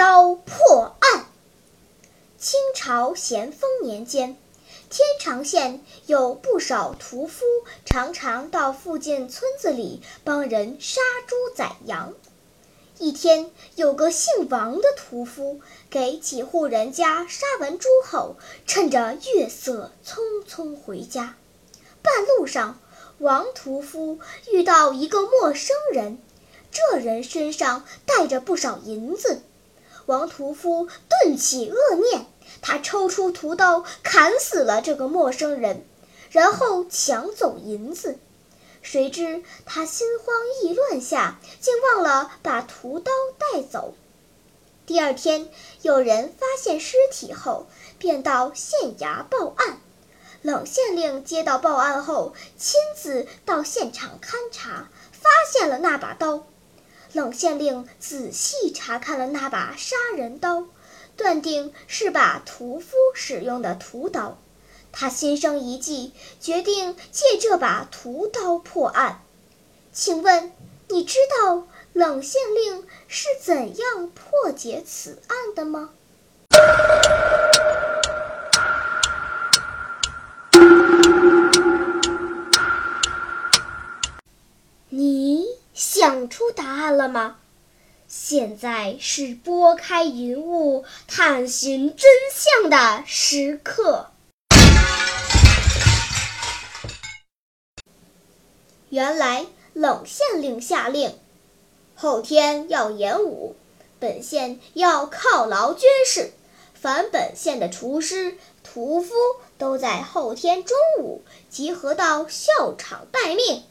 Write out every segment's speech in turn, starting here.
刀破案。清朝咸丰年间。天长县有不少屠夫，常常到附近村子里帮人杀猪宰羊。一天，有个姓王的屠夫给几户人家杀完猪后，趁着月色匆匆回家。半路上，王屠夫遇到一个陌生人，这人身上带着不少银子。王屠夫顿起恶念。他抽出屠刀，砍死了这个陌生人，然后抢走银子。谁知他心慌意乱下，竟忘了把屠刀带走。第二天，有人发现尸体后，便到县衙报案。冷县令接到报案后，亲自到现场勘查，发现了那把刀。冷县令仔细查看了那把杀人刀。断定是把屠夫使用的屠刀，他心生一计，决定借这把屠刀破案。请问，你知道冷县令是怎样破解此案的吗？你想出答案了吗？现在是拨开云雾探寻真相的时刻。原来冷县令下令，后天要演武，本县要犒劳军士，凡本县的厨师、屠夫都在后天中午集合到校场待命。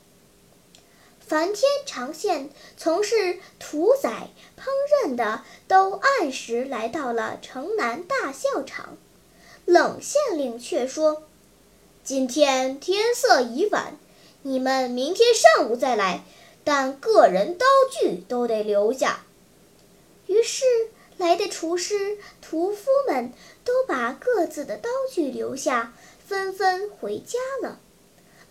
凡天长县从事屠宰、烹饪的，都按时来到了城南大校场。冷县令却说：“今天天色已晚，你们明天上午再来，但个人刀具都得留下。”于是，来的厨师、屠夫们都把各自的刀具留下，纷纷回家了。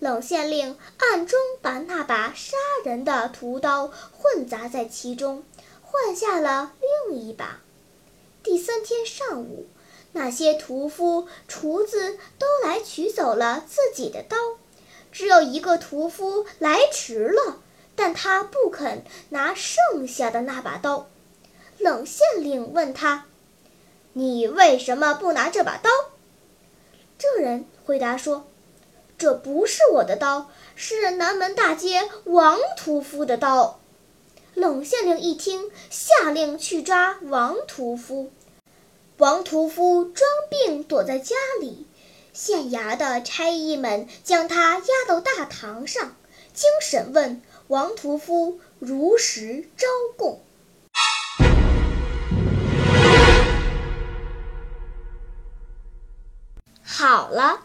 冷县令暗中把那把杀人的屠刀混杂在其中，换下了另一把。第三天上午，那些屠夫、厨子都来取走了自己的刀，只有一个屠夫来迟了，但他不肯拿剩下的那把刀。冷县令问他：“你为什么不拿这把刀？”这人回答说。这不是我的刀，是南门大街王屠夫的刀。冷县令一听，下令去抓王屠夫。王屠夫装病躲在家里，县衙的差役们将他押到大堂上，经审问，王屠夫如实招供。好了。